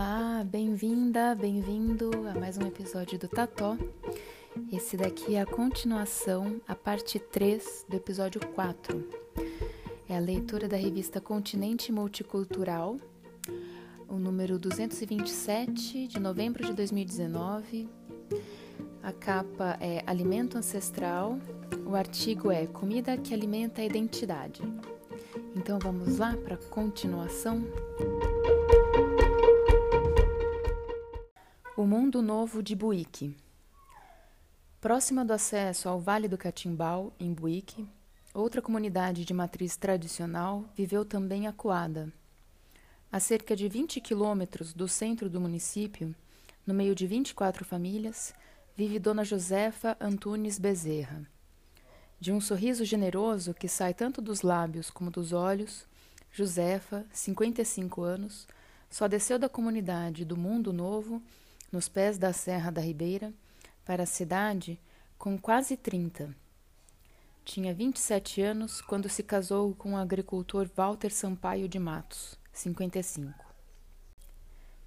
Olá, bem-vinda, bem-vindo a mais um episódio do Tató. Esse daqui é a continuação, a parte 3 do episódio 4. É a leitura da revista Continente Multicultural, o número 227 de novembro de 2019. A capa é Alimento Ancestral, o artigo é Comida que alimenta a identidade. Então vamos lá para a continuação? Mundo Novo de Buíque. Próxima do acesso ao Vale do Catimbau, em Buíque, outra comunidade de matriz tradicional viveu também acuada. A cerca de 20 quilômetros do centro do município, no meio de 24 famílias, vive Dona Josefa Antunes Bezerra. De um sorriso generoso que sai tanto dos lábios como dos olhos, Josefa, 55 anos, só desceu da comunidade do Mundo Novo nos pés da Serra da Ribeira, para a cidade com quase trinta. Tinha vinte e sete anos quando se casou com o agricultor Walter Sampaio de Matos, cinquenta e cinco.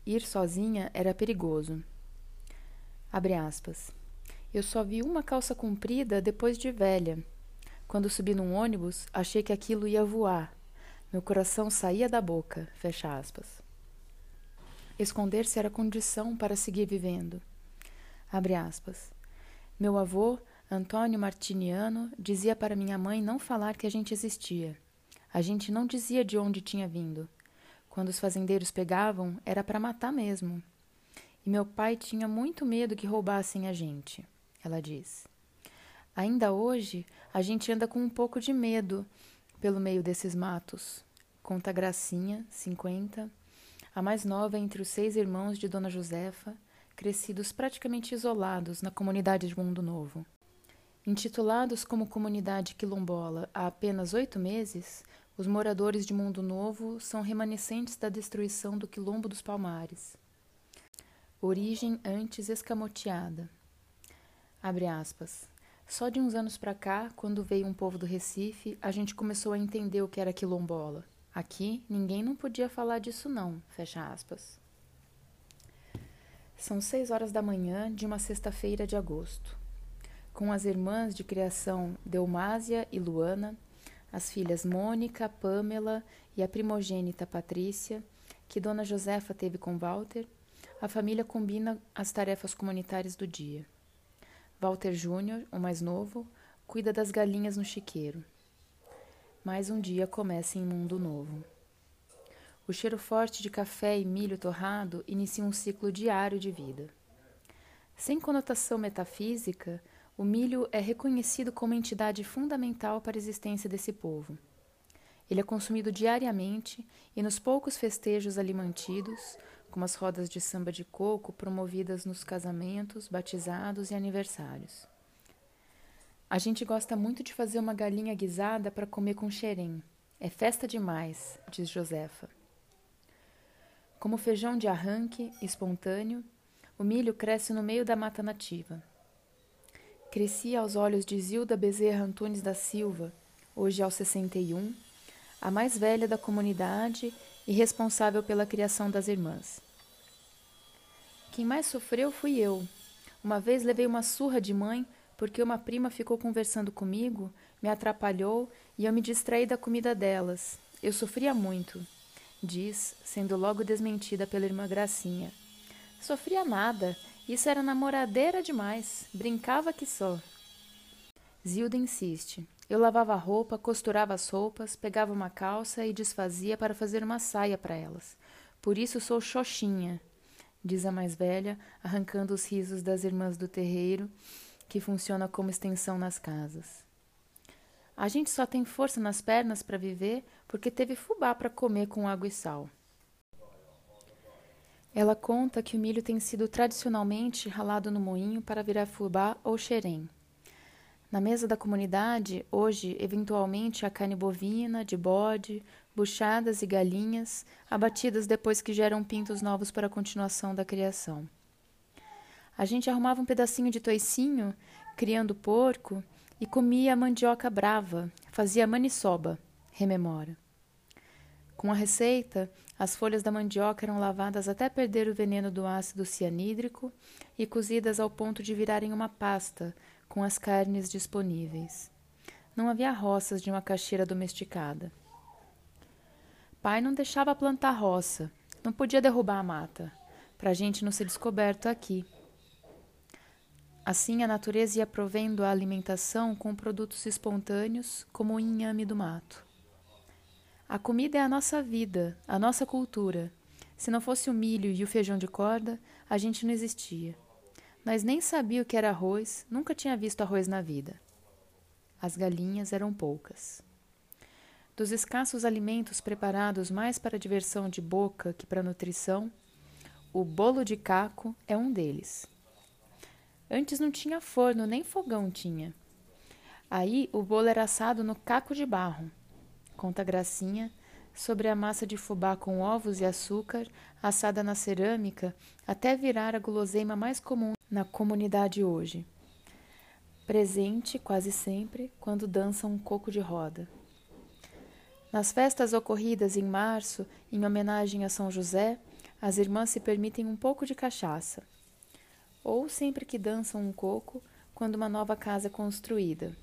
Ir sozinha era perigoso. Abre aspas. Eu só vi uma calça comprida depois de velha. Quando subi num ônibus, achei que aquilo ia voar. Meu coração saía da boca. Fecha aspas. Esconder-se era condição para seguir vivendo. Abre aspas. Meu avô, Antônio Martiniano, dizia para minha mãe não falar que a gente existia. A gente não dizia de onde tinha vindo. Quando os fazendeiros pegavam, era para matar mesmo. E meu pai tinha muito medo que roubassem a gente, ela diz. Ainda hoje, a gente anda com um pouco de medo pelo meio desses matos. Conta Gracinha, 50, a mais nova entre os seis irmãos de Dona Josefa, crescidos praticamente isolados na comunidade de Mundo Novo. Intitulados como comunidade quilombola há apenas oito meses, os moradores de Mundo Novo são remanescentes da destruição do Quilombo dos Palmares. Origem antes escamoteada. Abre aspas. Só de uns anos para cá, quando veio um povo do Recife, a gente começou a entender o que era quilombola. Aqui ninguém não podia falar disso não, fecha aspas. São seis horas da manhã de uma sexta-feira de agosto. Com as irmãs de criação Delmásia e Luana, as filhas Mônica, Pamela e a primogênita Patrícia, que Dona Josefa teve com Walter, a família combina as tarefas comunitárias do dia. Walter Júnior, o mais novo, cuida das galinhas no chiqueiro. Mais um dia começa em mundo novo. O cheiro forte de café e milho torrado inicia um ciclo diário de vida. Sem conotação metafísica, o milho é reconhecido como entidade fundamental para a existência desse povo. Ele é consumido diariamente e nos poucos festejos ali mantidos, como as rodas de samba de coco promovidas nos casamentos, batizados e aniversários. A gente gosta muito de fazer uma galinha guisada para comer com xerém. É festa demais, diz Josefa. Como feijão de arranque, espontâneo, o milho cresce no meio da mata nativa. Crescia aos olhos de Zilda Bezerra Antunes da Silva, hoje aos 61, a mais velha da comunidade e responsável pela criação das irmãs. Quem mais sofreu fui eu. Uma vez levei uma surra de mãe porque uma prima ficou conversando comigo, me atrapalhou e eu me distraí da comida delas. Eu sofria muito, diz, sendo logo desmentida pela irmã Gracinha. Sofria nada, isso era namoradeira demais, brincava que só. Zilda insiste. Eu lavava a roupa, costurava as roupas, pegava uma calça e desfazia para fazer uma saia para elas. Por isso sou xoxinha, diz a mais velha, arrancando os risos das irmãs do terreiro que funciona como extensão nas casas. A gente só tem força nas pernas para viver porque teve fubá para comer com água e sal. Ela conta que o milho tem sido tradicionalmente ralado no moinho para virar fubá ou xerém. Na mesa da comunidade, hoje, eventualmente, há carne bovina, de bode, buchadas e galinhas, abatidas depois que geram pintos novos para a continuação da criação. A gente arrumava um pedacinho de toicinho, criando porco, e comia a mandioca brava, fazia maniçoba, rememora. Com a receita, as folhas da mandioca eram lavadas até perder o veneno do ácido cianídrico e cozidas ao ponto de virarem uma pasta com as carnes disponíveis. Não havia roças de macaxeira domesticada. Pai não deixava plantar roça, não podia derrubar a mata, para a gente não ser descoberto aqui. Assim, a natureza ia provendo a alimentação com produtos espontâneos, como o inhame do mato. A comida é a nossa vida, a nossa cultura. Se não fosse o milho e o feijão de corda, a gente não existia. Nós nem sabia o que era arroz, nunca tinha visto arroz na vida. As galinhas eram poucas. Dos escassos alimentos preparados mais para diversão de boca que para nutrição, o bolo de caco é um deles. Antes não tinha forno, nem fogão tinha. Aí o bolo era assado no caco de barro. Conta Gracinha sobre a massa de fubá com ovos e açúcar, assada na cerâmica, até virar a guloseima mais comum na comunidade hoje. Presente quase sempre quando dançam um coco de roda. Nas festas ocorridas em março, em homenagem a São José, as irmãs se permitem um pouco de cachaça ou sempre que dançam um coco quando uma nova casa é construída.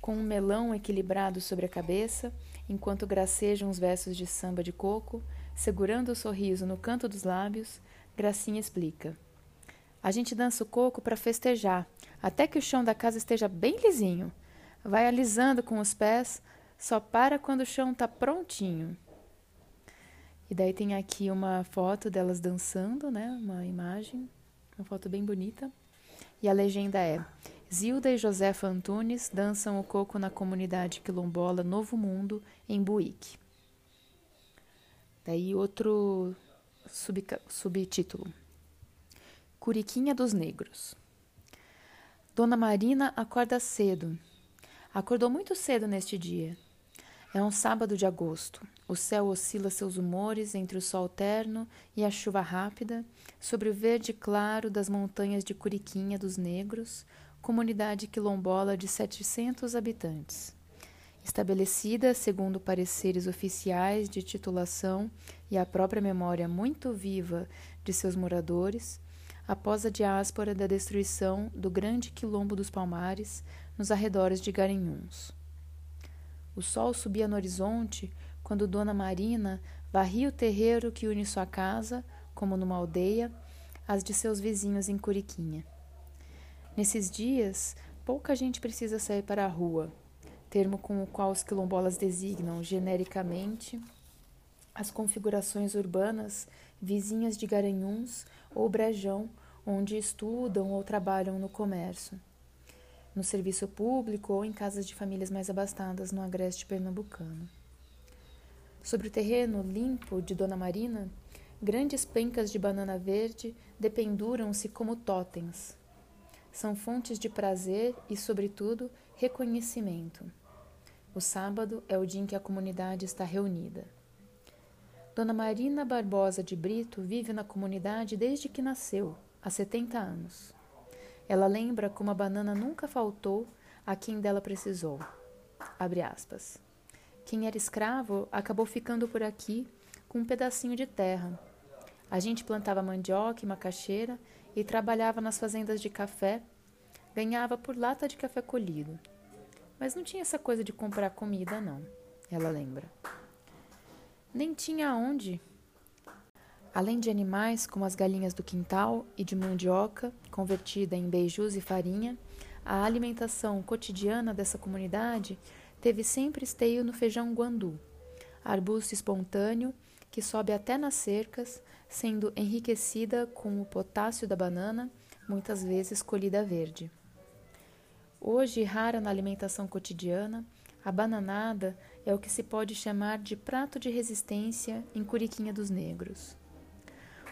Com um melão equilibrado sobre a cabeça, enquanto gracejam os versos de samba de coco, segurando o sorriso no canto dos lábios, Gracinha explica. A gente dança o coco para festejar, até que o chão da casa esteja bem lisinho. Vai alisando com os pés, só para quando o chão está prontinho. E daí tem aqui uma foto delas dançando, né? Uma imagem uma foto bem bonita. E a legenda é: Zilda e Josefa Antunes dançam o coco na comunidade quilombola Novo Mundo, em Buíque. Daí outro sub, subtítulo: Curiquinha dos Negros. Dona Marina acorda cedo. Acordou muito cedo neste dia. É um sábado de agosto. O céu oscila seus humores entre o sol terno e a chuva rápida, sobre o verde claro das montanhas de Curiquinha dos Negros, comunidade quilombola de 700 habitantes. Estabelecida segundo pareceres oficiais de titulação e a própria memória muito viva de seus moradores, após a diáspora da destruição do grande quilombo dos Palmares nos arredores de Garanhuns. O sol subia no horizonte quando Dona Marina varria o terreiro que une sua casa, como numa aldeia, as de seus vizinhos em Curiquinha. Nesses dias, pouca gente precisa sair para a rua, termo com o qual os quilombolas designam genericamente as configurações urbanas vizinhas de Garanhuns ou Brejão, onde estudam ou trabalham no comércio no serviço público ou em casas de famílias mais abastadas no agreste pernambucano. Sobre o terreno limpo de Dona Marina, grandes pencas de banana verde dependuram-se como totens. São fontes de prazer e, sobretudo, reconhecimento. O sábado é o dia em que a comunidade está reunida. Dona Marina Barbosa de Brito vive na comunidade desde que nasceu, há 70 anos. Ela lembra como a banana nunca faltou a quem dela precisou. Quem era escravo acabou ficando por aqui com um pedacinho de terra. A gente plantava mandioca e macaxeira e trabalhava nas fazendas de café, ganhava por lata de café colhido. Mas não tinha essa coisa de comprar comida, não, ela lembra. Nem tinha onde, Além de animais como as galinhas do quintal e de mandioca, convertida em beijus e farinha, a alimentação cotidiana dessa comunidade teve sempre esteio no feijão guandu, arbusto espontâneo que sobe até nas cercas, sendo enriquecida com o potássio da banana, muitas vezes colhida verde. Hoje, rara na alimentação cotidiana, a bananada é o que se pode chamar de prato de resistência em Curiquinha dos Negros.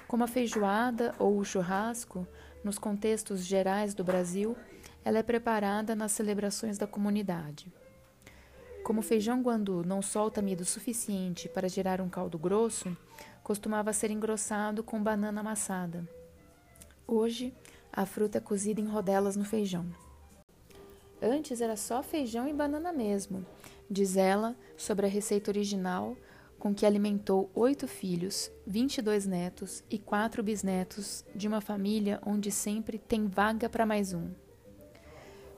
Como a feijoada ou o churrasco, nos contextos gerais do Brasil, ela é preparada nas celebrações da comunidade. Como o feijão guandu não solta amido suficiente para gerar um caldo grosso, costumava ser engrossado com banana amassada. Hoje, a fruta é cozida em rodelas no feijão. Antes era só feijão e banana mesmo, diz ela sobre a receita original com que alimentou oito filhos, vinte e dois netos e quatro bisnetos de uma família onde sempre tem vaga para mais um.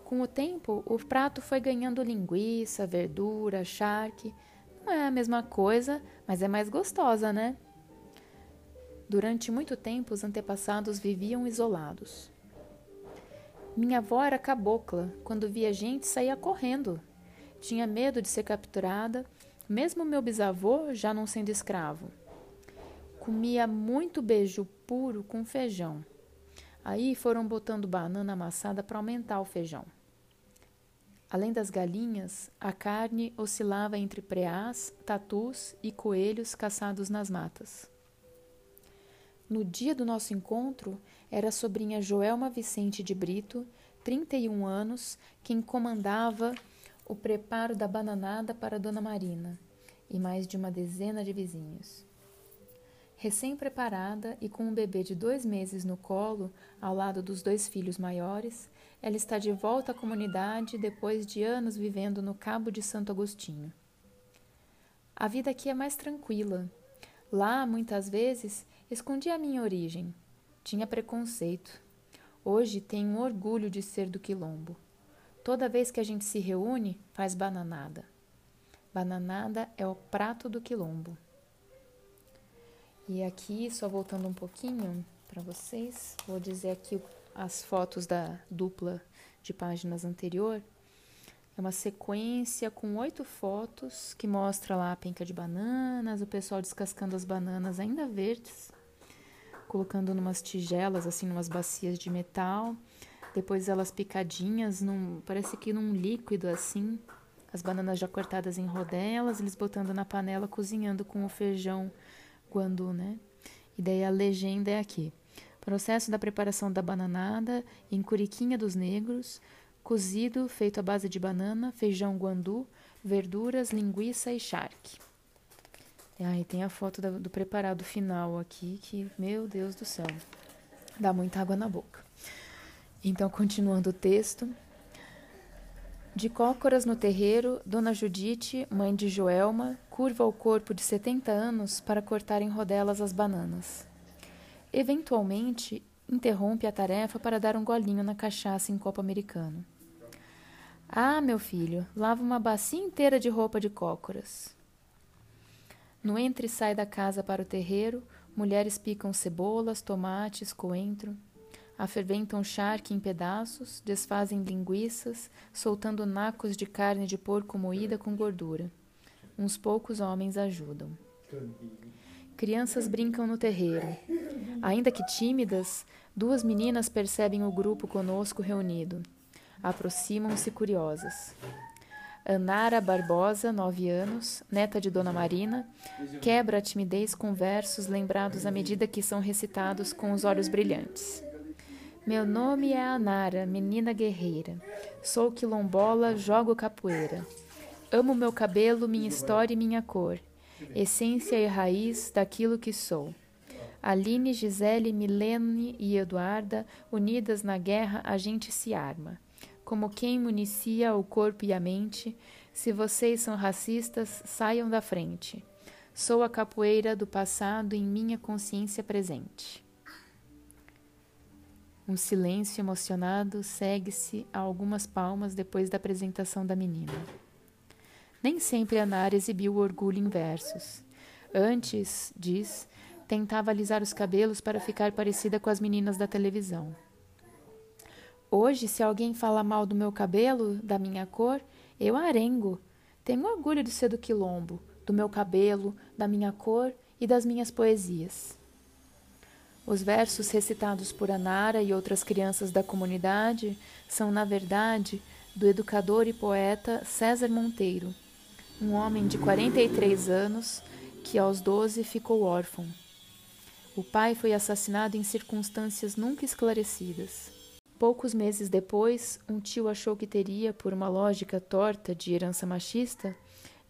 Com o tempo, o prato foi ganhando linguiça, verdura, charque. Não é a mesma coisa, mas é mais gostosa, né? Durante muito tempo, os antepassados viviam isolados. Minha avó era cabocla. Quando via gente, saía correndo. Tinha medo de ser capturada, mesmo meu bisavô já não sendo escravo. Comia muito beijo puro com feijão. Aí foram botando banana amassada para aumentar o feijão. Além das galinhas, a carne oscilava entre preás, tatus e coelhos caçados nas matas. No dia do nosso encontro, era a sobrinha Joelma Vicente de Brito, 31 anos, quem comandava o preparo da bananada para Dona Marina e mais de uma dezena de vizinhos. Recém-preparada e com um bebê de dois meses no colo, ao lado dos dois filhos maiores, ela está de volta à comunidade depois de anos vivendo no Cabo de Santo Agostinho. A vida aqui é mais tranquila. Lá, muitas vezes, Escondi a minha origem. Tinha preconceito. Hoje tenho orgulho de ser do quilombo. Toda vez que a gente se reúne, faz bananada. Bananada é o prato do quilombo. E aqui, só voltando um pouquinho para vocês, vou dizer aqui as fotos da dupla de páginas anterior. É uma sequência com oito fotos que mostra lá a penca de bananas, o pessoal descascando as bananas ainda verdes colocando numas tigelas, assim, numas bacias de metal. Depois elas picadinhas, num, parece que num líquido assim. As bananas já cortadas em rodelas, eles botando na panela, cozinhando com o feijão guandu, né? E daí a legenda é aqui. Processo da preparação da bananada em Curiquinha dos Negros, cozido feito à base de banana, feijão guandu, verduras, linguiça e charque. Aí tem a foto do, do preparado final aqui, que, meu Deus do céu, dá muita água na boca. Então, continuando o texto. De cócoras no terreiro, Dona Judite, mãe de Joelma, curva o corpo de 70 anos para cortar em rodelas as bananas. Eventualmente, interrompe a tarefa para dar um golinho na cachaça em copo americano. Ah, meu filho, lava uma bacia inteira de roupa de cócoras. No entre e sai da casa para o terreiro, mulheres picam cebolas, tomates, coentro, aferventam charque em pedaços, desfazem linguiças, soltando nacos de carne de porco moída com gordura. Uns poucos homens ajudam. Crianças brincam no terreiro. Ainda que tímidas, duas meninas percebem o grupo conosco reunido. Aproximam-se curiosas. Anara Barbosa, nove anos, neta de Dona Marina, quebra a timidez com versos lembrados à medida que são recitados com os olhos brilhantes. Meu nome é Anara, menina guerreira. Sou quilombola, jogo capoeira. Amo meu cabelo, minha história e minha cor, essência e raiz daquilo que sou. Aline, Gisele, Milene e Eduarda, unidas na guerra, a gente se arma como quem municia o corpo e a mente. Se vocês são racistas, saiam da frente. Sou a capoeira do passado em minha consciência presente. Um silêncio emocionado segue-se a algumas palmas depois da apresentação da menina. Nem sempre a Nara exibiu o orgulho em versos. Antes, diz, tentava alisar os cabelos para ficar parecida com as meninas da televisão. Hoje, se alguém fala mal do meu cabelo, da minha cor, eu arengo. Tenho orgulho de ser do quilombo, do meu cabelo, da minha cor e das minhas poesias. Os versos recitados por Anara e outras crianças da comunidade são, na verdade, do educador e poeta César Monteiro, um homem de 43 anos que aos 12 ficou órfão. O pai foi assassinado em circunstâncias nunca esclarecidas. Poucos meses depois, um tio achou que teria, por uma lógica torta de herança machista,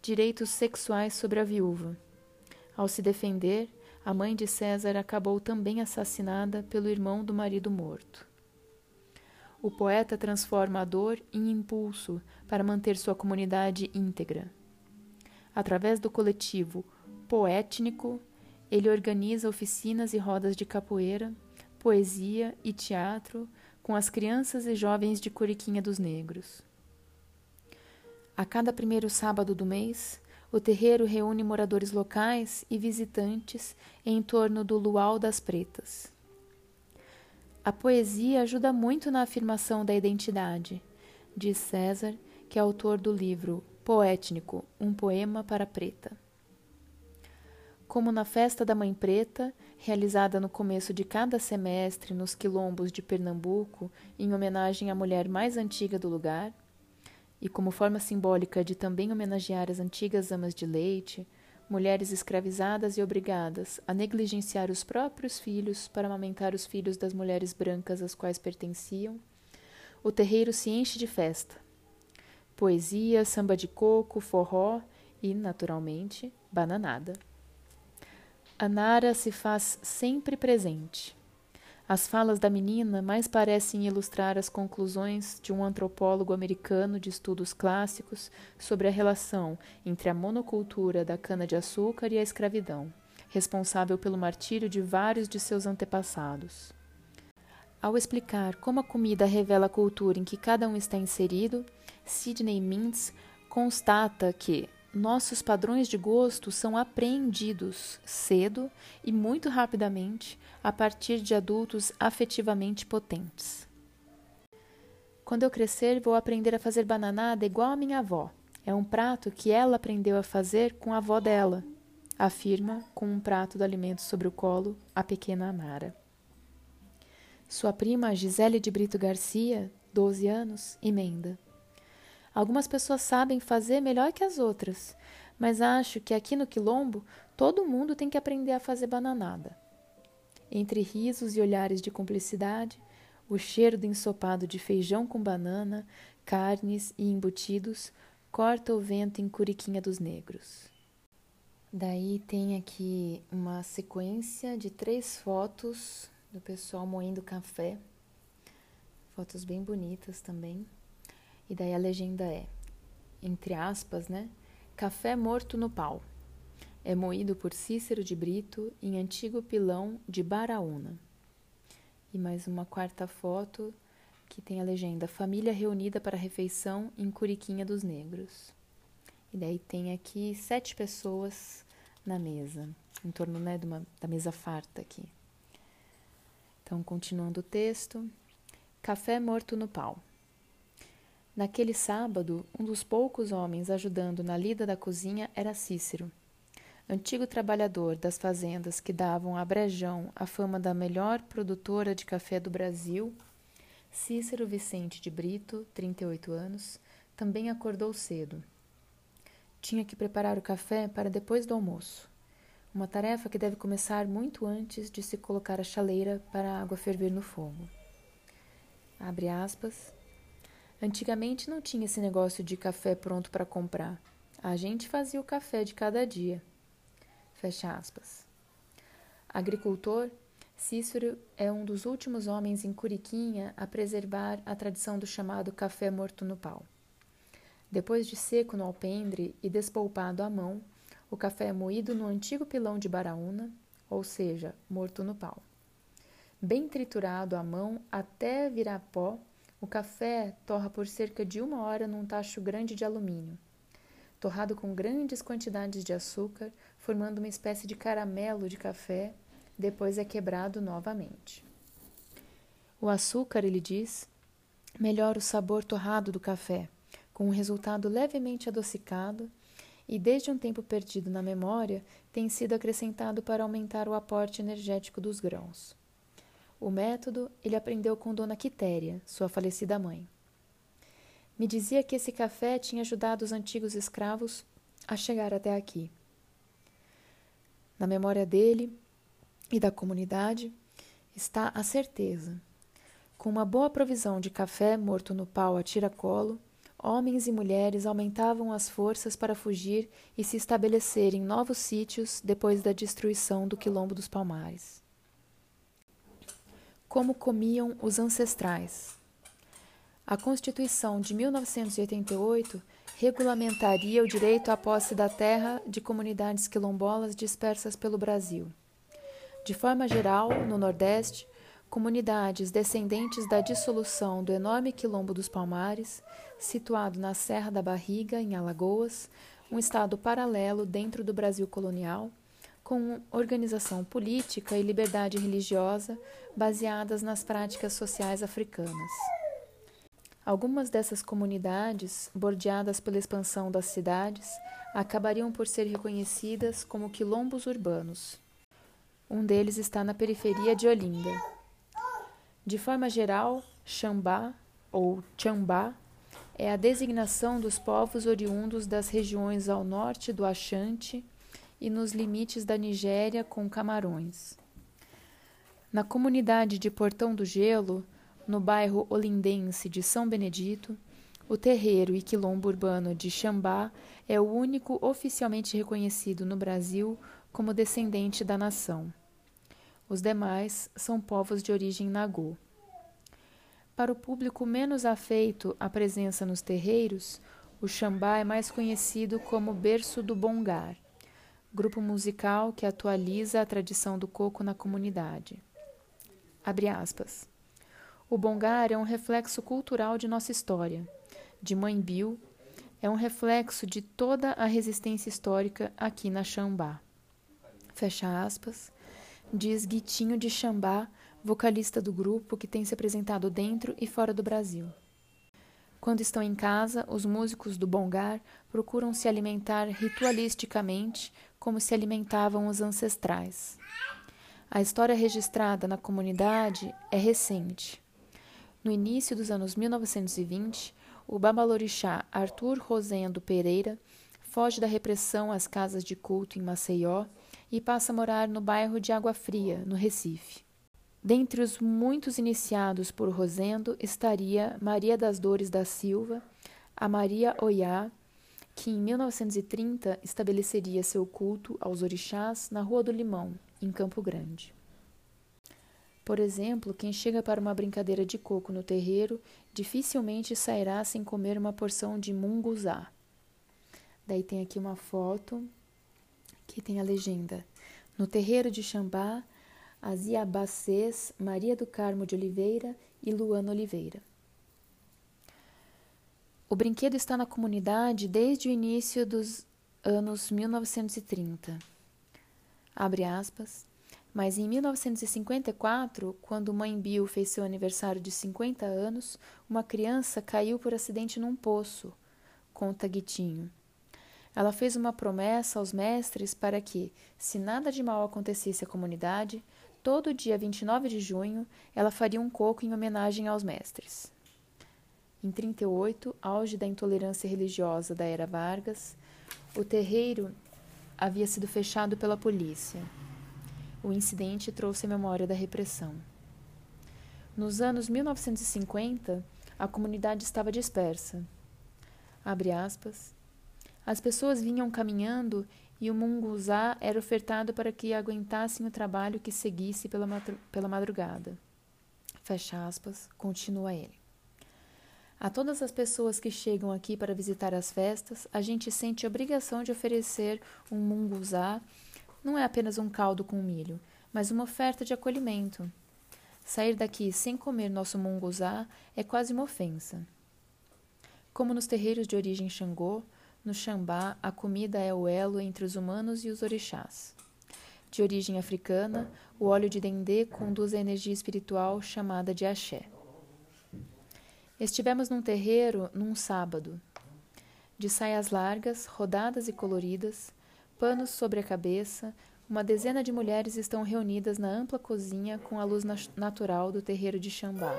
direitos sexuais sobre a viúva. Ao se defender, a mãe de César acabou também assassinada pelo irmão do marido morto. O poeta transforma a dor em impulso para manter sua comunidade íntegra. Através do coletivo poétnico, ele organiza oficinas e rodas de capoeira, poesia e teatro com as crianças e jovens de Curiquinha dos Negros. A cada primeiro sábado do mês, o terreiro reúne moradores locais e visitantes em torno do Luau das Pretas. A poesia ajuda muito na afirmação da identidade, diz César, que é autor do livro Poétnico, um poema para preta. Como na festa da Mãe Preta, realizada no começo de cada semestre nos quilombos de Pernambuco, em homenagem à mulher mais antiga do lugar, e como forma simbólica de também homenagear as antigas amas de leite, mulheres escravizadas e obrigadas a negligenciar os próprios filhos para amamentar os filhos das mulheres brancas às quais pertenciam, o terreiro se enche de festa. Poesia, samba de coco, forró e, naturalmente, bananada. A Nara se faz sempre presente. As falas da menina mais parecem ilustrar as conclusões de um antropólogo americano de estudos clássicos sobre a relação entre a monocultura da cana-de-açúcar e a escravidão, responsável pelo martírio de vários de seus antepassados. Ao explicar como a comida revela a cultura em que cada um está inserido, Sidney Mintz constata que nossos padrões de gosto são apreendidos cedo e muito rapidamente a partir de adultos afetivamente potentes. Quando eu crescer, vou aprender a fazer bananada igual a minha avó. É um prato que ela aprendeu a fazer com a avó dela, afirma, com um prato do alimento sobre o colo, a pequena Amara. Sua prima Gisele de Brito Garcia, 12 anos, emenda. Algumas pessoas sabem fazer melhor que as outras, mas acho que aqui no Quilombo todo mundo tem que aprender a fazer bananada. Entre risos e olhares de cumplicidade, o cheiro do ensopado de feijão com banana, carnes e embutidos corta o vento em Curiquinha dos Negros. Daí tem aqui uma sequência de três fotos do pessoal moendo café, fotos bem bonitas também. E daí a legenda é, entre aspas, né? Café morto no pau. É moído por Cícero de Brito em antigo pilão de Baraúna. E mais uma quarta foto que tem a legenda Família reunida para refeição em Curiquinha dos Negros. E daí tem aqui sete pessoas na mesa, em torno né, uma, da mesa farta aqui. Então, continuando o texto, café morto no pau. Naquele sábado, um dos poucos homens ajudando na lida da cozinha era Cícero, antigo trabalhador das fazendas que davam a Brejão a fama da melhor produtora de café do Brasil. Cícero Vicente de Brito, 38 anos, também acordou cedo. Tinha que preparar o café para depois do almoço, uma tarefa que deve começar muito antes de se colocar a chaleira para a água ferver no fogo. Abre aspas. Antigamente não tinha esse negócio de café pronto para comprar. A gente fazia o café de cada dia. Fecha aspas. Agricultor, Cícero é um dos últimos homens em Curiquinha a preservar a tradição do chamado café morto no pau. Depois de seco no alpendre e despolpado à mão, o café é moído no antigo pilão de Baraúna, ou seja, morto no pau. Bem triturado à mão até virar pó o café torra por cerca de uma hora num tacho grande de alumínio, torrado com grandes quantidades de açúcar, formando uma espécie de caramelo de café, depois é quebrado novamente. O açúcar, ele diz, melhora o sabor torrado do café, com um resultado levemente adocicado, e desde um tempo perdido na memória, tem sido acrescentado para aumentar o aporte energético dos grãos. O método ele aprendeu com Dona Quitéria, sua falecida mãe. Me dizia que esse café tinha ajudado os antigos escravos a chegar até aqui. Na memória dele e da comunidade está a certeza. Com uma boa provisão de café morto no pau a tiracolo, homens e mulheres aumentavam as forças para fugir e se estabelecer em novos sítios depois da destruição do Quilombo dos Palmares como comiam os ancestrais. A Constituição de 1988 regulamentaria o direito à posse da terra de comunidades quilombolas dispersas pelo Brasil. De forma geral, no Nordeste, comunidades descendentes da dissolução do enorme Quilombo dos Palmares, situado na Serra da Barriga, em Alagoas, um estado paralelo dentro do Brasil colonial, com organização política e liberdade religiosa baseadas nas práticas sociais africanas. Algumas dessas comunidades, bordeadas pela expansão das cidades, acabariam por ser reconhecidas como quilombos urbanos. Um deles está na periferia de Olinda. De forma geral, Xambá ou Chambá é a designação dos povos oriundos das regiões ao norte do Achante e nos limites da Nigéria com Camarões. Na comunidade de Portão do Gelo, no bairro olindense de São Benedito, o terreiro e quilombo urbano de Xambá é o único oficialmente reconhecido no Brasil como descendente da nação. Os demais são povos de origem nagô. Para o público menos afeito à presença nos terreiros, o Xambá é mais conhecido como Berço do Bongar, grupo musical que atualiza a tradição do coco na comunidade. Abre aspas. O Bongar é um reflexo cultural de nossa história. De Mãe Bill, é um reflexo de toda a resistência histórica aqui na Xambá. Fecha aspas. Diz Guitinho de Xambá, vocalista do grupo que tem se apresentado dentro e fora do Brasil. Quando estão em casa, os músicos do bongar procuram se alimentar ritualisticamente como se alimentavam os ancestrais. A história registrada na comunidade é recente. No início dos anos 1920, o babalorixá Arthur Rosendo Pereira foge da repressão às casas de culto em Maceió e passa a morar no bairro de Água Fria, no Recife. Dentre os muitos iniciados por Rosendo estaria Maria das Dores da Silva, a Maria Oiá, que em 1930 estabeleceria seu culto aos orixás na Rua do Limão, em Campo Grande. Por exemplo, quem chega para uma brincadeira de coco no terreiro dificilmente sairá sem comer uma porção de munguzá. Daí tem aqui uma foto que tem a legenda: No terreiro de Xambá, as Iabacês Maria do Carmo de Oliveira e Luana Oliveira. O brinquedo está na comunidade desde o início dos anos 1930. Abre aspas. Mas em 1954, quando Mãe Bill fez seu aniversário de 50 anos, uma criança caiu por acidente num poço, conta Guitinho. Ela fez uma promessa aos mestres para que, se nada de mal acontecesse à comunidade, todo dia 29 de junho, ela faria um coco em homenagem aos mestres. Em 38, auge da intolerância religiosa da era Vargas, o terreiro havia sido fechado pela polícia. O incidente trouxe a memória da repressão. Nos anos 1950, a comunidade estava dispersa. Aspas. As pessoas vinham caminhando e o munguzá era ofertado para que aguentassem o trabalho que seguisse pela, pela madrugada. Fecha aspas, continua ele. A todas as pessoas que chegam aqui para visitar as festas, a gente sente a obrigação de oferecer um munguzá. Não é apenas um caldo com milho, mas uma oferta de acolhimento. Sair daqui sem comer nosso munguzá é quase uma ofensa. Como nos terreiros de origem Xangô, no Xambá, a comida é o elo entre os humanos e os orixás. De origem africana, o óleo de dendê conduz a energia espiritual chamada de axé. Estivemos num terreiro num sábado. De saias largas, rodadas e coloridas, panos sobre a cabeça, uma dezena de mulheres estão reunidas na ampla cozinha com a luz natural do terreiro de Xambá.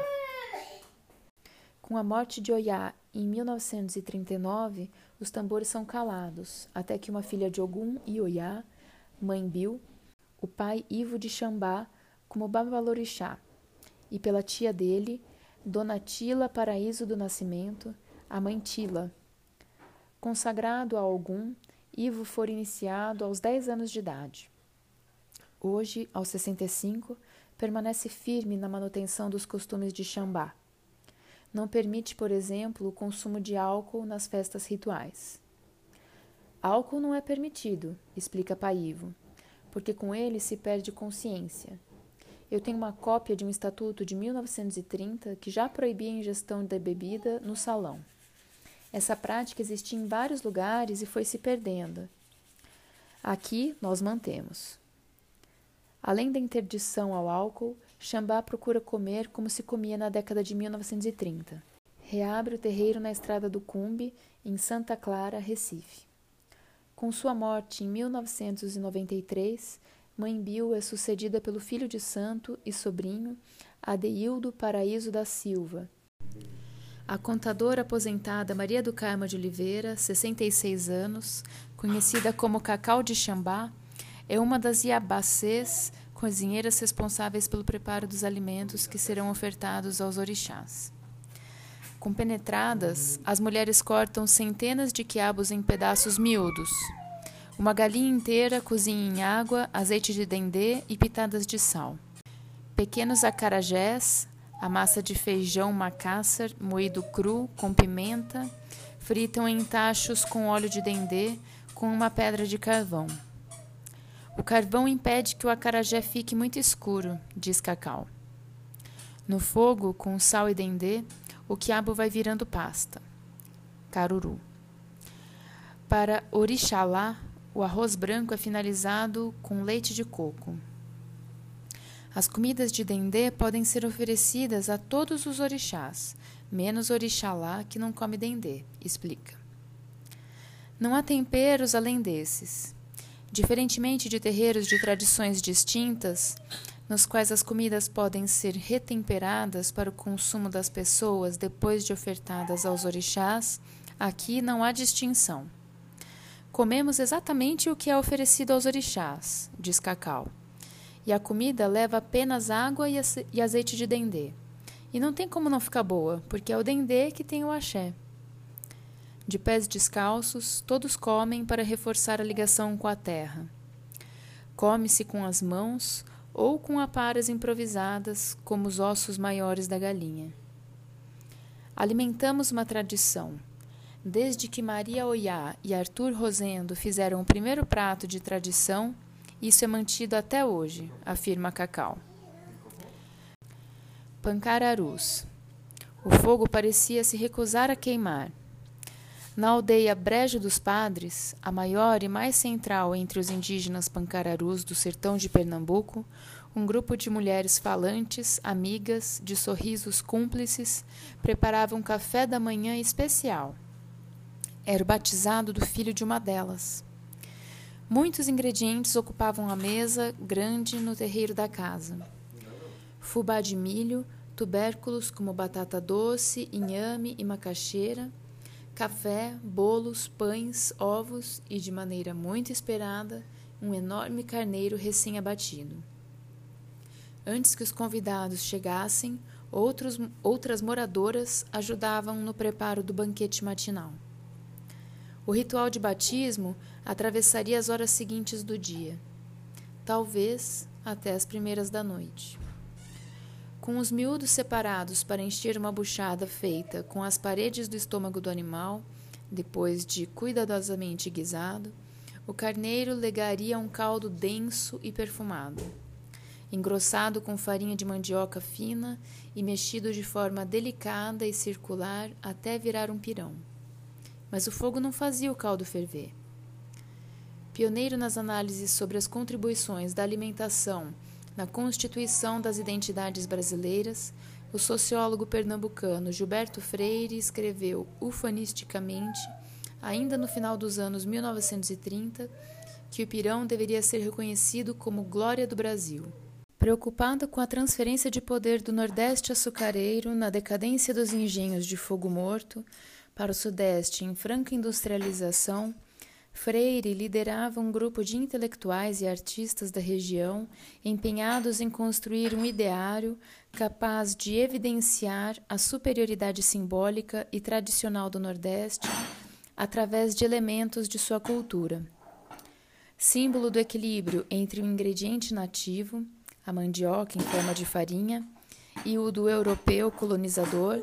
Com a morte de Oiá em 1939, os tambores são calados, até que uma filha de Ogum e Oiá, mãe Bill, o pai Ivo de Xambá, como Babalorixá, e pela tia dele, Dona Tila Paraíso do Nascimento, a mãe Tila. Consagrado a Ogum, Ivo foi iniciado aos 10 anos de idade. Hoje, aos 65, permanece firme na manutenção dos costumes de Xambá não permite, por exemplo, o consumo de álcool nas festas rituais. Álcool não é permitido, explica Paivo, porque com ele se perde consciência. Eu tenho uma cópia de um estatuto de 1930 que já proibia a ingestão da bebida no salão. Essa prática existia em vários lugares e foi se perdendo. Aqui nós mantemos. Além da interdição ao álcool, Xambá procura comer como se comia na década de 1930. Reabre o terreiro na estrada do Cumbe, em Santa Clara, Recife. Com sua morte em 1993, Mãe Bill é sucedida pelo filho de santo e sobrinho, Adeildo Paraíso da Silva. A contadora aposentada Maria do Carmo de Oliveira, 66 anos, conhecida como Cacau de Xambá, é uma das iabacês cozinheiras responsáveis pelo preparo dos alimentos que serão ofertados aos orixás. Compenetradas, as mulheres cortam centenas de quiabos em pedaços miúdos. Uma galinha inteira cozinha em água, azeite de dendê e pitadas de sal. Pequenos acarajés, a massa de feijão macassar moído cru com pimenta, fritam em tachos com óleo de dendê com uma pedra de carvão. O carvão impede que o acarajé fique muito escuro, diz Cacau. No fogo, com sal e dendê, o quiabo vai virando pasta. Caruru. Para orixalá, o arroz branco é finalizado com leite de coco. As comidas de dendê podem ser oferecidas a todos os orixás, menos orixalá que não come dendê, explica. Não há temperos além desses. Diferentemente de terreiros de tradições distintas, nos quais as comidas podem ser retemperadas para o consumo das pessoas depois de ofertadas aos orixás, aqui não há distinção. Comemos exatamente o que é oferecido aos orixás, diz Cacau. E a comida leva apenas água e azeite de dendê. E não tem como não ficar boa, porque é o dendê que tem o axé. De pés descalços, todos comem para reforçar a ligação com a terra. Come-se com as mãos ou com aparas improvisadas, como os ossos maiores da galinha. Alimentamos uma tradição, Desde que Maria Oiá e Arthur Rosendo fizeram o primeiro prato de tradição, isso é mantido até hoje, afirma Cacau. Pancararus. O fogo parecia se recusar a queimar. Na aldeia Brejo dos Padres, a maior e mais central entre os indígenas pancararus do sertão de Pernambuco, um grupo de mulheres falantes, amigas, de sorrisos cúmplices, preparava um café da manhã especial era o batizado do filho de uma delas. Muitos ingredientes ocupavam a mesa grande no terreiro da casa. Fubá de milho, tubérculos como batata doce, inhame e macaxeira, café, bolos, pães, ovos e, de maneira muito esperada, um enorme carneiro recém-abatido. Antes que os convidados chegassem, outros, outras moradoras ajudavam no preparo do banquete matinal. O ritual de batismo atravessaria as horas seguintes do dia, talvez até as primeiras da noite. Com os miúdos separados para encher uma buchada feita com as paredes do estômago do animal, depois de cuidadosamente guisado, o carneiro legaria um caldo denso e perfumado, engrossado com farinha de mandioca fina e mexido de forma delicada e circular até virar um pirão mas o fogo não fazia o caldo ferver. Pioneiro nas análises sobre as contribuições da alimentação na constituição das identidades brasileiras, o sociólogo pernambucano Gilberto Freire escreveu ufanisticamente, ainda no final dos anos 1930, que o pirão deveria ser reconhecido como glória do Brasil. Preocupada com a transferência de poder do Nordeste açucareiro na decadência dos engenhos de fogo morto, para o Sudeste, em franca industrialização, Freire liderava um grupo de intelectuais e artistas da região empenhados em construir um ideário capaz de evidenciar a superioridade simbólica e tradicional do Nordeste através de elementos de sua cultura. Símbolo do equilíbrio entre o ingrediente nativo, a mandioca em forma de farinha, e o do europeu colonizador,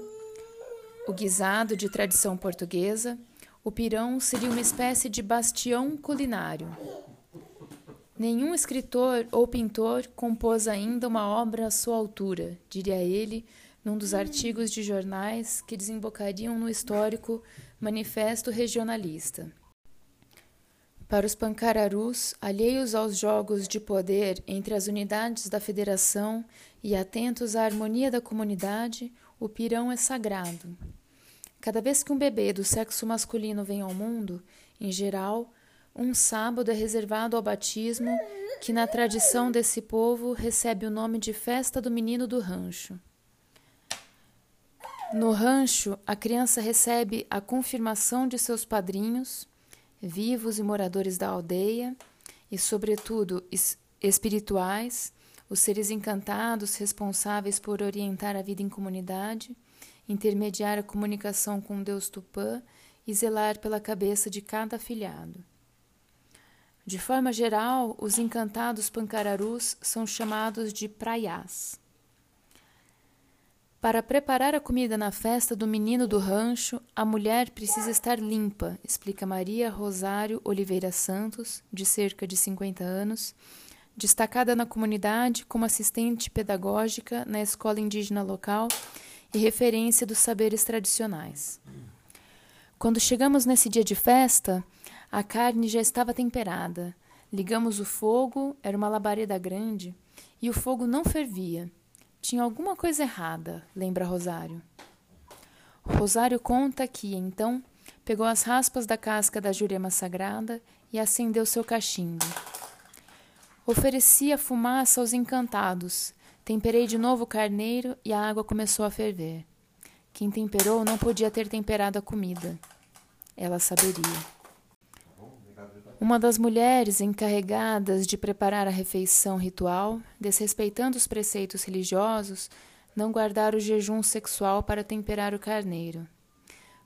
o guisado de tradição portuguesa, o pirão seria uma espécie de bastião culinário. Nenhum escritor ou pintor compôs ainda uma obra à sua altura, diria ele, num dos artigos de jornais que desembocariam no histórico Manifesto Regionalista. Para os pancararus, alheios aos jogos de poder entre as unidades da federação e atentos à harmonia da comunidade, o pirão é sagrado. Cada vez que um bebê do sexo masculino vem ao mundo, em geral, um sábado é reservado ao batismo, que na tradição desse povo recebe o nome de Festa do Menino do Rancho. No rancho, a criança recebe a confirmação de seus padrinhos, vivos e moradores da aldeia, e, sobretudo, espirituais, os seres encantados responsáveis por orientar a vida em comunidade intermediar a comunicação com Deus Tupã e zelar pela cabeça de cada afilhado. De forma geral, os encantados pancararus são chamados de praiás. Para preparar a comida na festa do menino do rancho, a mulher precisa estar limpa, explica Maria Rosário Oliveira Santos, de cerca de 50 anos, destacada na comunidade como assistente pedagógica na escola indígena local e referência dos saberes tradicionais. Quando chegamos nesse dia de festa, a carne já estava temperada. Ligamos o fogo, era uma labareda grande, e o fogo não fervia. Tinha alguma coisa errada, lembra Rosário. Rosário conta que, então, pegou as raspas da casca da jurema sagrada e acendeu seu cachimbo. Oferecia fumaça aos encantados, Temperei de novo o carneiro e a água começou a ferver. Quem temperou não podia ter temperado a comida. Ela saberia. Uma das mulheres encarregadas de preparar a refeição ritual, desrespeitando os preceitos religiosos, não guardara o jejum sexual para temperar o carneiro.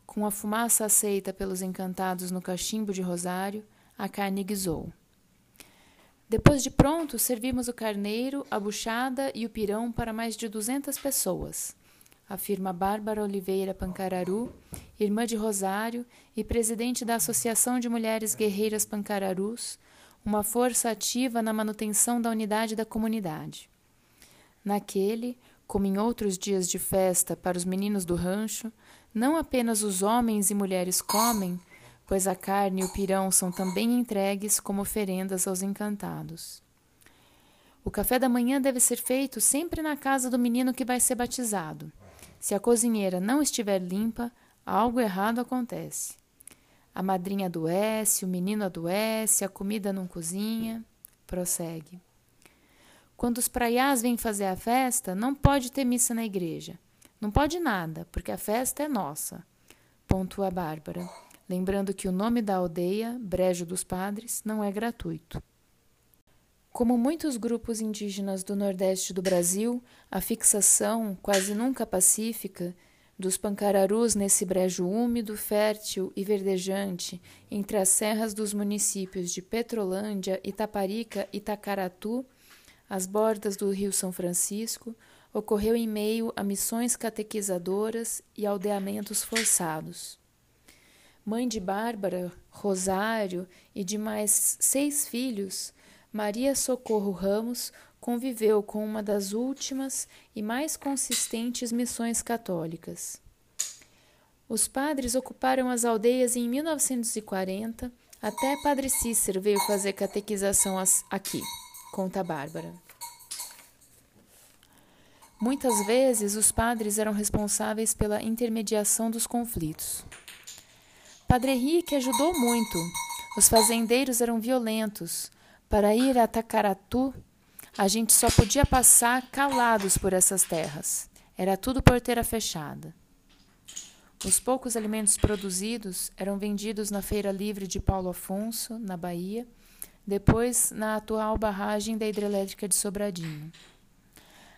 Com a fumaça aceita pelos encantados no cachimbo de rosário, a carne guisou. Depois de pronto, servimos o carneiro, a buchada e o pirão para mais de duzentas pessoas, afirma Bárbara Oliveira Pancararu, irmã de Rosário e presidente da Associação de Mulheres Guerreiras Pancararus, uma força ativa na manutenção da unidade da comunidade. Naquele, como em outros dias de festa para os meninos do rancho, não apenas os homens e mulheres comem, pois a carne e o pirão são também entregues como oferendas aos encantados. O café da manhã deve ser feito sempre na casa do menino que vai ser batizado. Se a cozinheira não estiver limpa, algo errado acontece. A madrinha adoece, o menino adoece, a comida não cozinha. Prossegue. Quando os praiás vêm fazer a festa, não pode ter missa na igreja. Não pode nada, porque a festa é nossa. Pontua Bárbara lembrando que o nome da aldeia, Brejo dos Padres, não é gratuito. Como muitos grupos indígenas do Nordeste do Brasil, a fixação, quase nunca pacífica, dos pancararus nesse brejo úmido, fértil e verdejante entre as serras dos municípios de Petrolândia, Itaparica e Tacaratu, às bordas do Rio São Francisco, ocorreu em meio a missões catequizadoras e aldeamentos forçados mãe de Bárbara, Rosário e de mais seis filhos, Maria Socorro Ramos conviveu com uma das últimas e mais consistentes missões católicas. Os padres ocuparam as aldeias em 1940, até Padre Cícero veio fazer catequização aqui, conta Bárbara. Muitas vezes os padres eram responsáveis pela intermediação dos conflitos. Padre Henrique ajudou muito. Os fazendeiros eram violentos. Para ir a Tacaratu, a gente só podia passar calados por essas terras. Era tudo porteira fechada. Os poucos alimentos produzidos eram vendidos na Feira Livre de Paulo Afonso, na Bahia, depois na atual barragem da hidrelétrica de Sobradinho.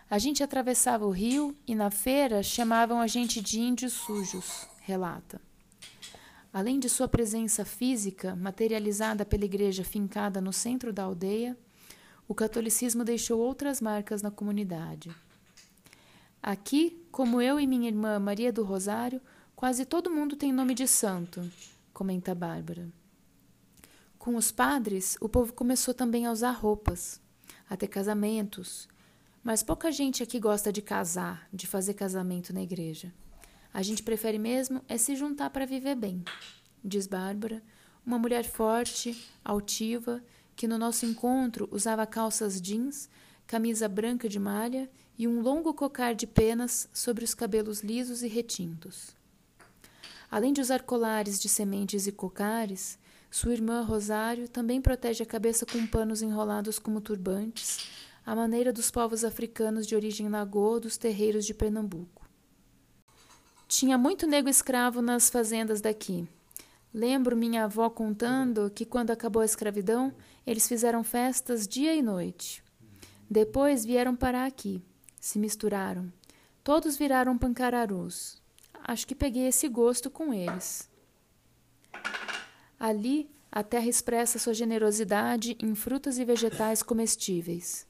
A gente atravessava o rio e na feira chamavam a gente de índios sujos, relata. Além de sua presença física, materializada pela igreja fincada no centro da aldeia, o catolicismo deixou outras marcas na comunidade. Aqui, como eu e minha irmã Maria do Rosário, Quase todo mundo tem nome de santo, comenta Bárbara. Com os padres, o povo começou também a usar roupas, a ter casamentos. Mas pouca gente aqui gosta de casar, de fazer casamento na igreja. A gente prefere mesmo é se juntar para viver bem, diz Bárbara, uma mulher forte, altiva, que no nosso encontro usava calças jeans, camisa branca de malha e um longo cocar de penas sobre os cabelos lisos e retintos. Além de usar colares de sementes e cocares, sua irmã Rosário também protege a cabeça com panos enrolados como turbantes, à maneira dos povos africanos de origem nagô dos terreiros de Pernambuco. Tinha muito nego escravo nas fazendas daqui. Lembro minha avó contando que quando acabou a escravidão, eles fizeram festas dia e noite. Depois vieram parar aqui, se misturaram. Todos viraram pancararus acho que peguei esse gosto com eles. Ali, a terra expressa sua generosidade em frutas e vegetais comestíveis.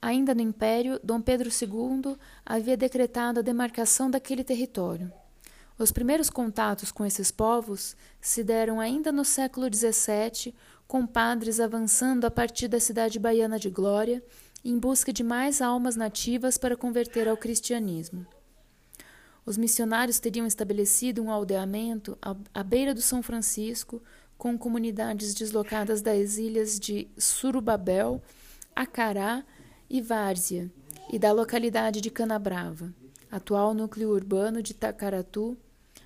Ainda no Império, Dom Pedro II havia decretado a demarcação daquele território. Os primeiros contatos com esses povos se deram ainda no século XVII, com padres avançando a partir da cidade baiana de Glória, em busca de mais almas nativas para converter ao cristianismo. Os missionários teriam estabelecido um aldeamento à beira do São Francisco, com comunidades deslocadas das ilhas de Surubabel, Acará e Várzea, e da localidade de Canabrava, atual núcleo urbano de Tacaratu,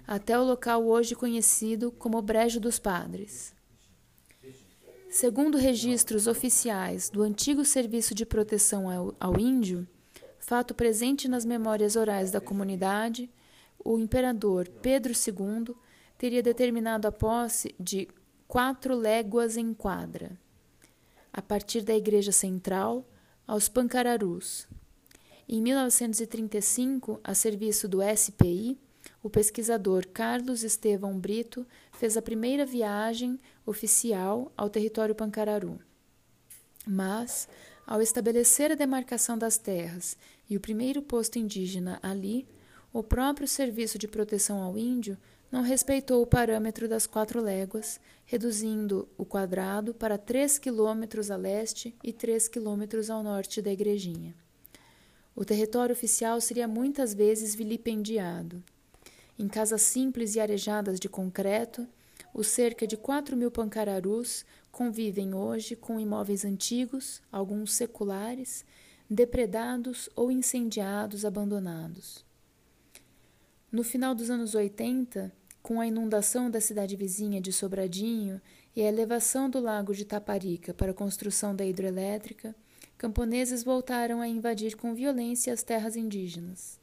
até o local hoje conhecido como Brejo dos Padres. Segundo registros oficiais do antigo Serviço de Proteção ao, ao Índio, fato presente nas memórias orais da comunidade, o imperador Pedro II teria determinado a posse de quatro léguas em quadra, a partir da igreja central aos Pancararus. Em 1935, a serviço do SPI, o pesquisador Carlos Estevão Brito fez a primeira viagem oficial ao território pancararu. Mas, ao estabelecer a demarcação das terras e o primeiro posto indígena ali, o próprio Serviço de Proteção ao Índio não respeitou o parâmetro das quatro léguas, reduzindo o quadrado para três quilômetros a leste e três quilômetros ao norte da igrejinha. O território oficial seria muitas vezes vilipendiado. Em casas simples e arejadas de concreto, os cerca de quatro mil pancararus convivem hoje com imóveis antigos, alguns seculares, depredados ou incendiados, abandonados. No final dos anos 80, com a inundação da cidade vizinha de Sobradinho e a elevação do lago de Taparica para a construção da hidrelétrica, camponeses voltaram a invadir com violência as terras indígenas.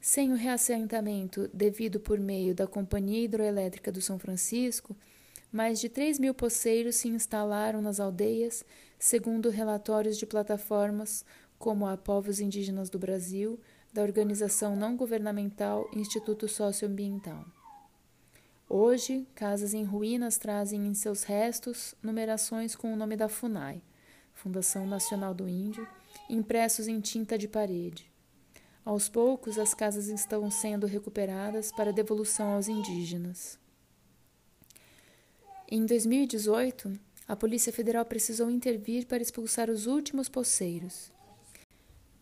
Sem o reassentamento devido por meio da Companhia Hidroelétrica do São Francisco, mais de 3 mil poceiros se instalaram nas aldeias, segundo relatórios de plataformas como a Povos Indígenas do Brasil, da organização não governamental Instituto Socioambiental. Hoje, casas em ruínas trazem em seus restos numerações com o nome da FUNAI, Fundação Nacional do Índio, impressos em tinta de parede. Aos poucos, as casas estão sendo recuperadas para devolução aos indígenas. Em 2018, a Polícia Federal precisou intervir para expulsar os últimos poceiros.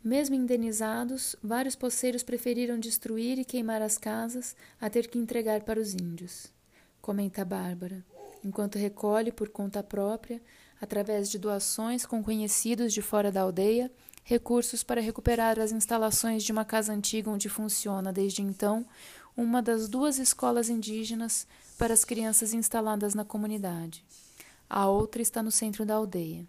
Mesmo indenizados, vários poceiros preferiram destruir e queimar as casas a ter que entregar para os índios, comenta Bárbara, enquanto recolhe por conta própria, através de doações com conhecidos de fora da aldeia, recursos para recuperar as instalações de uma casa antiga onde funciona desde então uma das duas escolas indígenas para as crianças instaladas na comunidade. A outra está no centro da aldeia.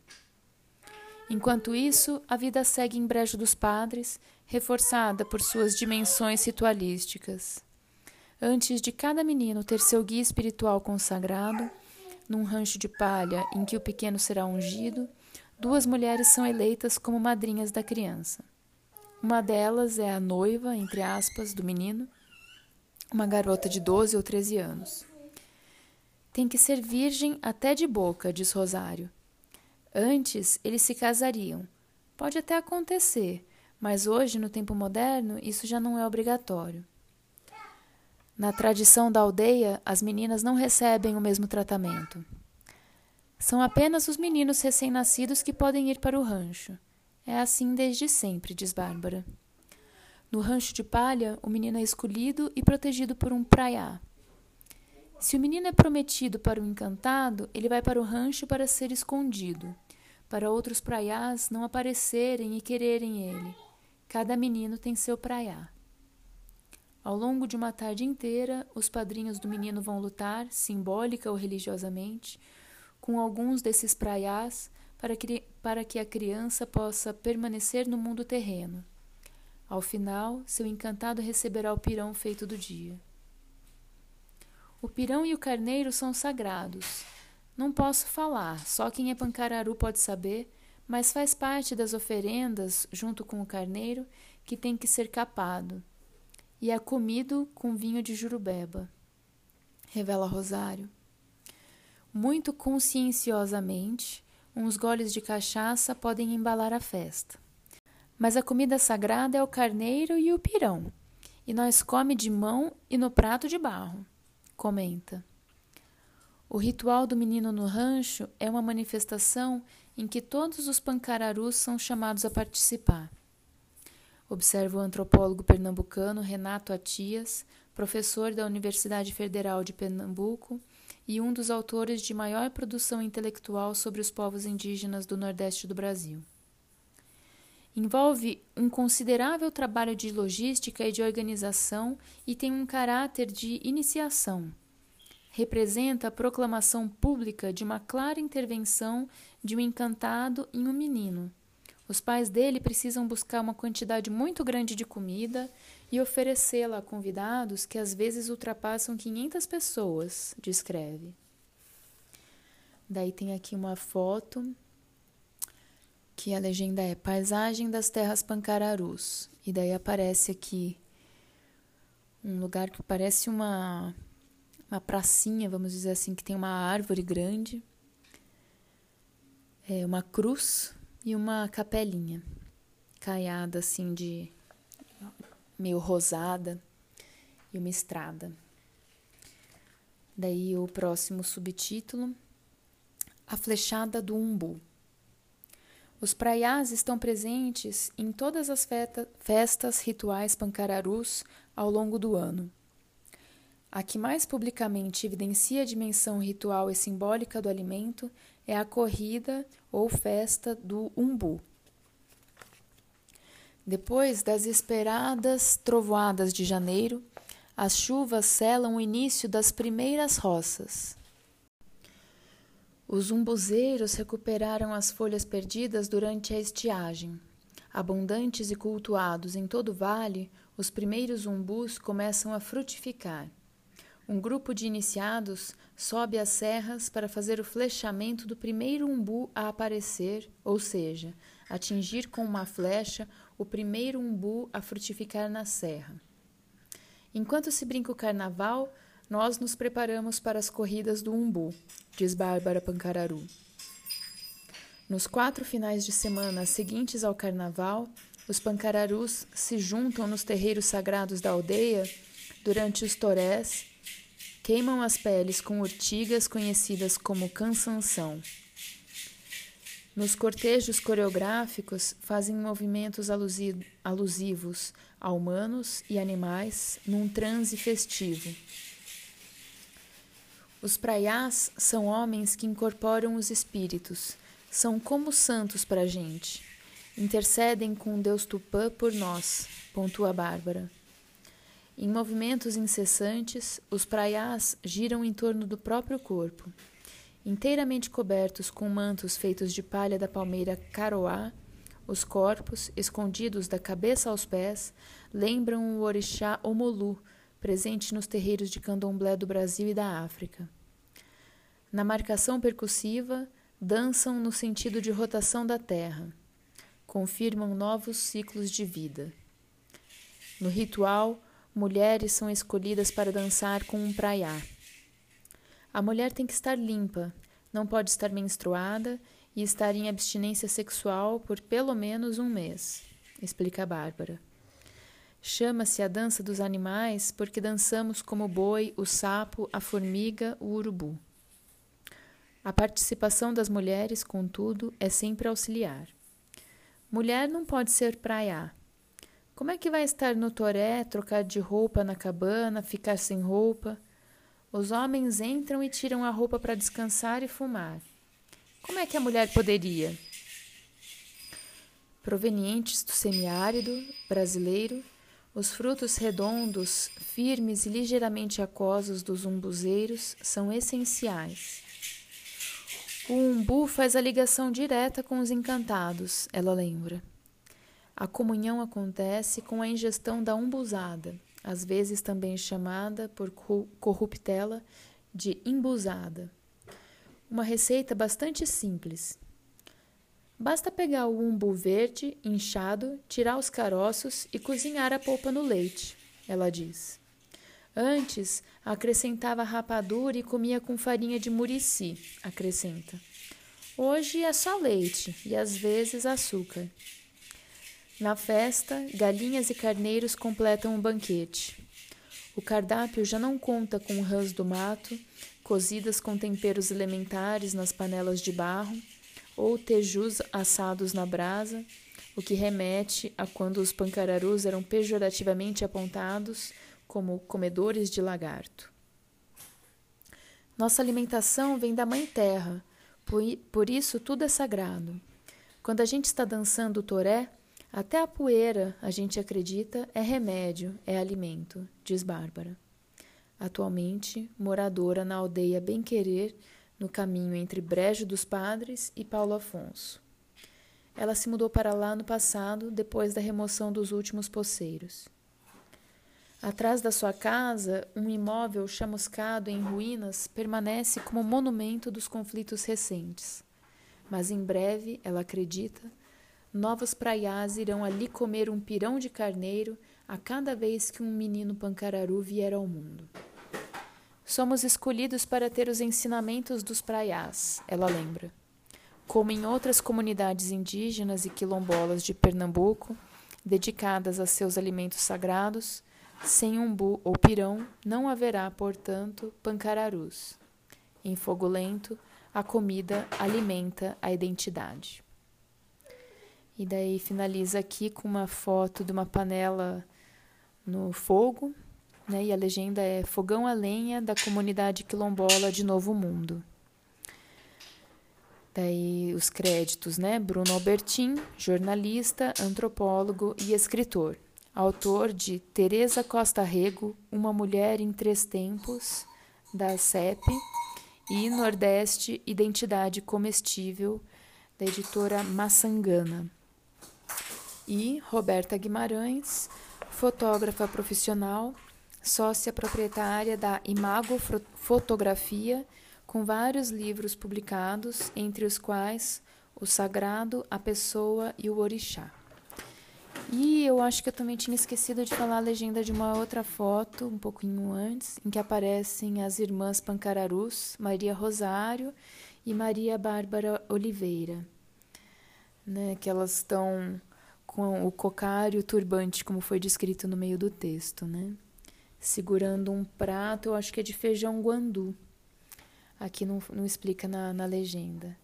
Enquanto isso, a vida segue em Brejo dos Padres, reforçada por suas dimensões ritualísticas. Antes de cada menino ter seu guia espiritual consagrado, num rancho de palha em que o pequeno será ungido, duas mulheres são eleitas como madrinhas da criança. Uma delas é a noiva, entre aspas, do menino, uma garota de 12 ou 13 anos. Tem que ser virgem até de boca, diz Rosário. Antes, eles se casariam. Pode até acontecer, mas hoje, no tempo moderno, isso já não é obrigatório. Na tradição da aldeia, as meninas não recebem o mesmo tratamento. São apenas os meninos recém-nascidos que podem ir para o rancho. É assim desde sempre, diz Bárbara. No rancho de palha, o menino é escolhido e protegido por um praiá. Se o menino é prometido para o encantado, ele vai para o rancho para ser escondido, para outros praiás não aparecerem e quererem ele. Cada menino tem seu praiá. Ao longo de uma tarde inteira, os padrinhos do menino vão lutar, simbólica ou religiosamente, com alguns desses praiás para que, para que a criança possa permanecer no mundo terreno. Ao final, seu encantado receberá o pirão feito do dia. O pirão e o carneiro são sagrados. Não posso falar, só quem é pancararu pode saber, mas faz parte das oferendas, junto com o carneiro, que tem que ser capado. E é comido com vinho de jurubeba. Revela Rosário. Muito conscienciosamente, uns goles de cachaça podem embalar a festa. Mas a comida sagrada é o carneiro e o pirão, e nós come de mão e no prato de barro comenta. O ritual do menino no rancho é uma manifestação em que todos os pancararus são chamados a participar. Observa o antropólogo pernambucano Renato Atias, professor da Universidade Federal de Pernambuco e um dos autores de maior produção intelectual sobre os povos indígenas do Nordeste do Brasil. Envolve um considerável trabalho de logística e de organização e tem um caráter de iniciação. Representa a proclamação pública de uma clara intervenção de um encantado em um menino. Os pais dele precisam buscar uma quantidade muito grande de comida e oferecê-la a convidados que às vezes ultrapassam 500 pessoas, descreve. Daí tem aqui uma foto que a legenda é Paisagem das Terras Pancararus. E daí aparece aqui um lugar que parece uma, uma pracinha, vamos dizer assim, que tem uma árvore grande, é, uma cruz e uma capelinha caiada assim de meio rosada e uma estrada. Daí o próximo subtítulo A Flechada do Umbu. Os praiás estão presentes em todas as festas rituais pancararus ao longo do ano. A que mais publicamente evidencia a dimensão ritual e simbólica do alimento é a corrida ou festa do umbu. Depois das esperadas trovoadas de janeiro, as chuvas selam o início das primeiras roças. Os umbuzeiros recuperaram as folhas perdidas durante a estiagem. Abundantes e cultuados em todo o vale, os primeiros umbus começam a frutificar. Um grupo de iniciados sobe as serras para fazer o flechamento do primeiro umbu a aparecer, ou seja, atingir com uma flecha o primeiro umbu a frutificar na serra. Enquanto se brinca o carnaval, nós nos preparamos para as corridas do umbu, diz Bárbara Pancararu. Nos quatro finais de semana seguintes ao carnaval, os pancararus se juntam nos terreiros sagrados da aldeia durante os torés, queimam as peles com urtigas conhecidas como cansanção. Nos cortejos coreográficos, fazem movimentos alusivos a humanos e animais num transe festivo. Os praiás são homens que incorporam os espíritos, são como santos para a gente. Intercedem com Deus Tupã por nós, pontua Bárbara. Em movimentos incessantes, os praiás giram em torno do próprio corpo. Inteiramente cobertos com mantos feitos de palha da palmeira caroá, os corpos, escondidos da cabeça aos pés, lembram o orixá Omolu, presente nos terreiros de candomblé do Brasil e da África. Na marcação percussiva, dançam no sentido de rotação da Terra, confirmam novos ciclos de vida. No ritual, mulheres são escolhidas para dançar com um praiá. A mulher tem que estar limpa, não pode estar menstruada e estar em abstinência sexual por pelo menos um mês, explica Bárbara. Chama-se a dança dos animais porque dançamos como o boi, o sapo, a formiga, o urubu. A participação das mulheres, contudo, é sempre auxiliar. Mulher não pode ser praia. Como é que vai estar no toré, trocar de roupa na cabana, ficar sem roupa? Os homens entram e tiram a roupa para descansar e fumar. Como é que a mulher poderia? Provenientes do semiárido brasileiro, os frutos redondos, firmes e ligeiramente aquosos dos umbuzeiros são essenciais. O umbu faz a ligação direta com os encantados, ela lembra. A comunhão acontece com a ingestão da umbuzada, às vezes também chamada por corruptela de imbusada. Uma receita bastante simples. Basta pegar o umbu verde, inchado, tirar os caroços e cozinhar a polpa no leite, ela diz. Antes, acrescentava rapadura e comia com farinha de murici, acrescenta. Hoje é só leite e às vezes açúcar. Na festa, galinhas e carneiros completam o banquete. O cardápio já não conta com rãs do mato, cozidas com temperos elementares nas panelas de barro, ou tejus assados na brasa, o que remete a quando os pancararus eram pejorativamente apontados como comedores de lagarto. Nossa alimentação vem da Mãe Terra, por isso tudo é sagrado. Quando a gente está dançando o toré, até a poeira, a gente acredita, é remédio, é alimento, diz Bárbara. Atualmente, moradora na aldeia Bem Querer, no caminho entre Brejo dos Padres e Paulo Afonso. Ela se mudou para lá no passado, depois da remoção dos últimos poceiros. Atrás da sua casa, um imóvel chamuscado em ruínas permanece como monumento dos conflitos recentes. Mas em breve, ela acredita, novos praiás irão ali comer um pirão de carneiro a cada vez que um menino pancararu vier ao mundo. Somos escolhidos para ter os ensinamentos dos praiás, ela lembra. Como em outras comunidades indígenas e quilombolas de Pernambuco, dedicadas a seus alimentos sagrados, sem umbu ou pirão não haverá, portanto, pancararus. Em fogo lento, a comida alimenta a identidade. E daí finaliza aqui com uma foto de uma panela no fogo, né? E a legenda é Fogão a lenha da comunidade quilombola de Novo Mundo. Daí os créditos, né? Bruno Albertin, jornalista, antropólogo e escritor. Autor de Teresa Costa Rego, Uma Mulher em Três Tempos, da CEP, e Nordeste, Identidade Comestível, da editora Maçangana e Roberta Guimarães, fotógrafa profissional, sócia proprietária da Imago Fotografia, com vários livros publicados, entre os quais O Sagrado, a Pessoa e o Orixá. E eu acho que eu também tinha esquecido de falar a legenda de uma outra foto, um pouquinho antes, em que aparecem as irmãs Pancararus, Maria Rosário e Maria Bárbara Oliveira, né, que elas estão com o cocário turbante, como foi descrito no meio do texto, né? Segurando um prato, eu acho que é de feijão guandu. Aqui não, não explica na, na legenda.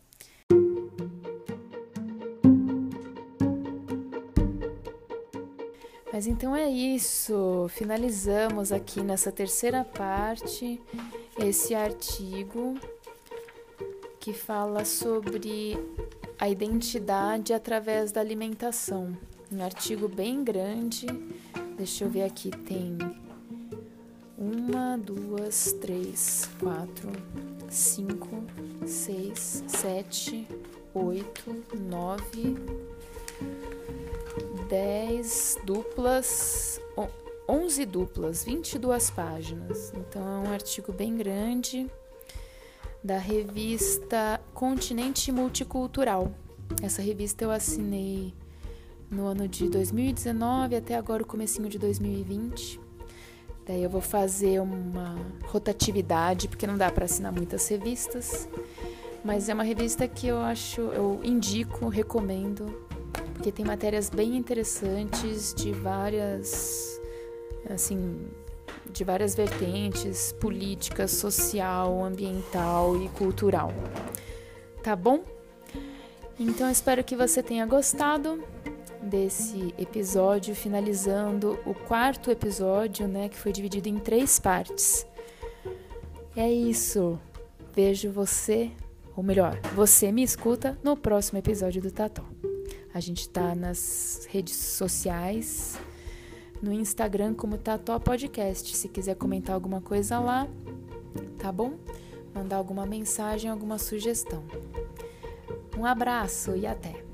Mas então é isso. Finalizamos aqui nessa terceira parte esse artigo que fala sobre a identidade através da alimentação. Um artigo bem grande. Deixa eu ver aqui, tem uma, duas, três, quatro, cinco, seis, sete, oito, nove, dez duplas, onze duplas, vinte e duas páginas. Então é um artigo bem grande da revista Continente Multicultural. Essa revista eu assinei no ano de 2019 até agora o comecinho de 2020. Daí eu vou fazer uma rotatividade, porque não dá para assinar muitas revistas, mas é uma revista que eu acho, eu indico, recomendo, porque tem matérias bem interessantes de várias assim, de várias vertentes, política, social, ambiental e cultural. Tá bom? Então espero que você tenha gostado desse episódio, finalizando o quarto episódio, né, que foi dividido em três partes. É isso. Vejo você, ou melhor, você me escuta no próximo episódio do Tató. A gente tá nas redes sociais, no Instagram como Tató Podcast. Se quiser comentar alguma coisa lá, tá bom? Mandar alguma mensagem, alguma sugestão. Um abraço e até!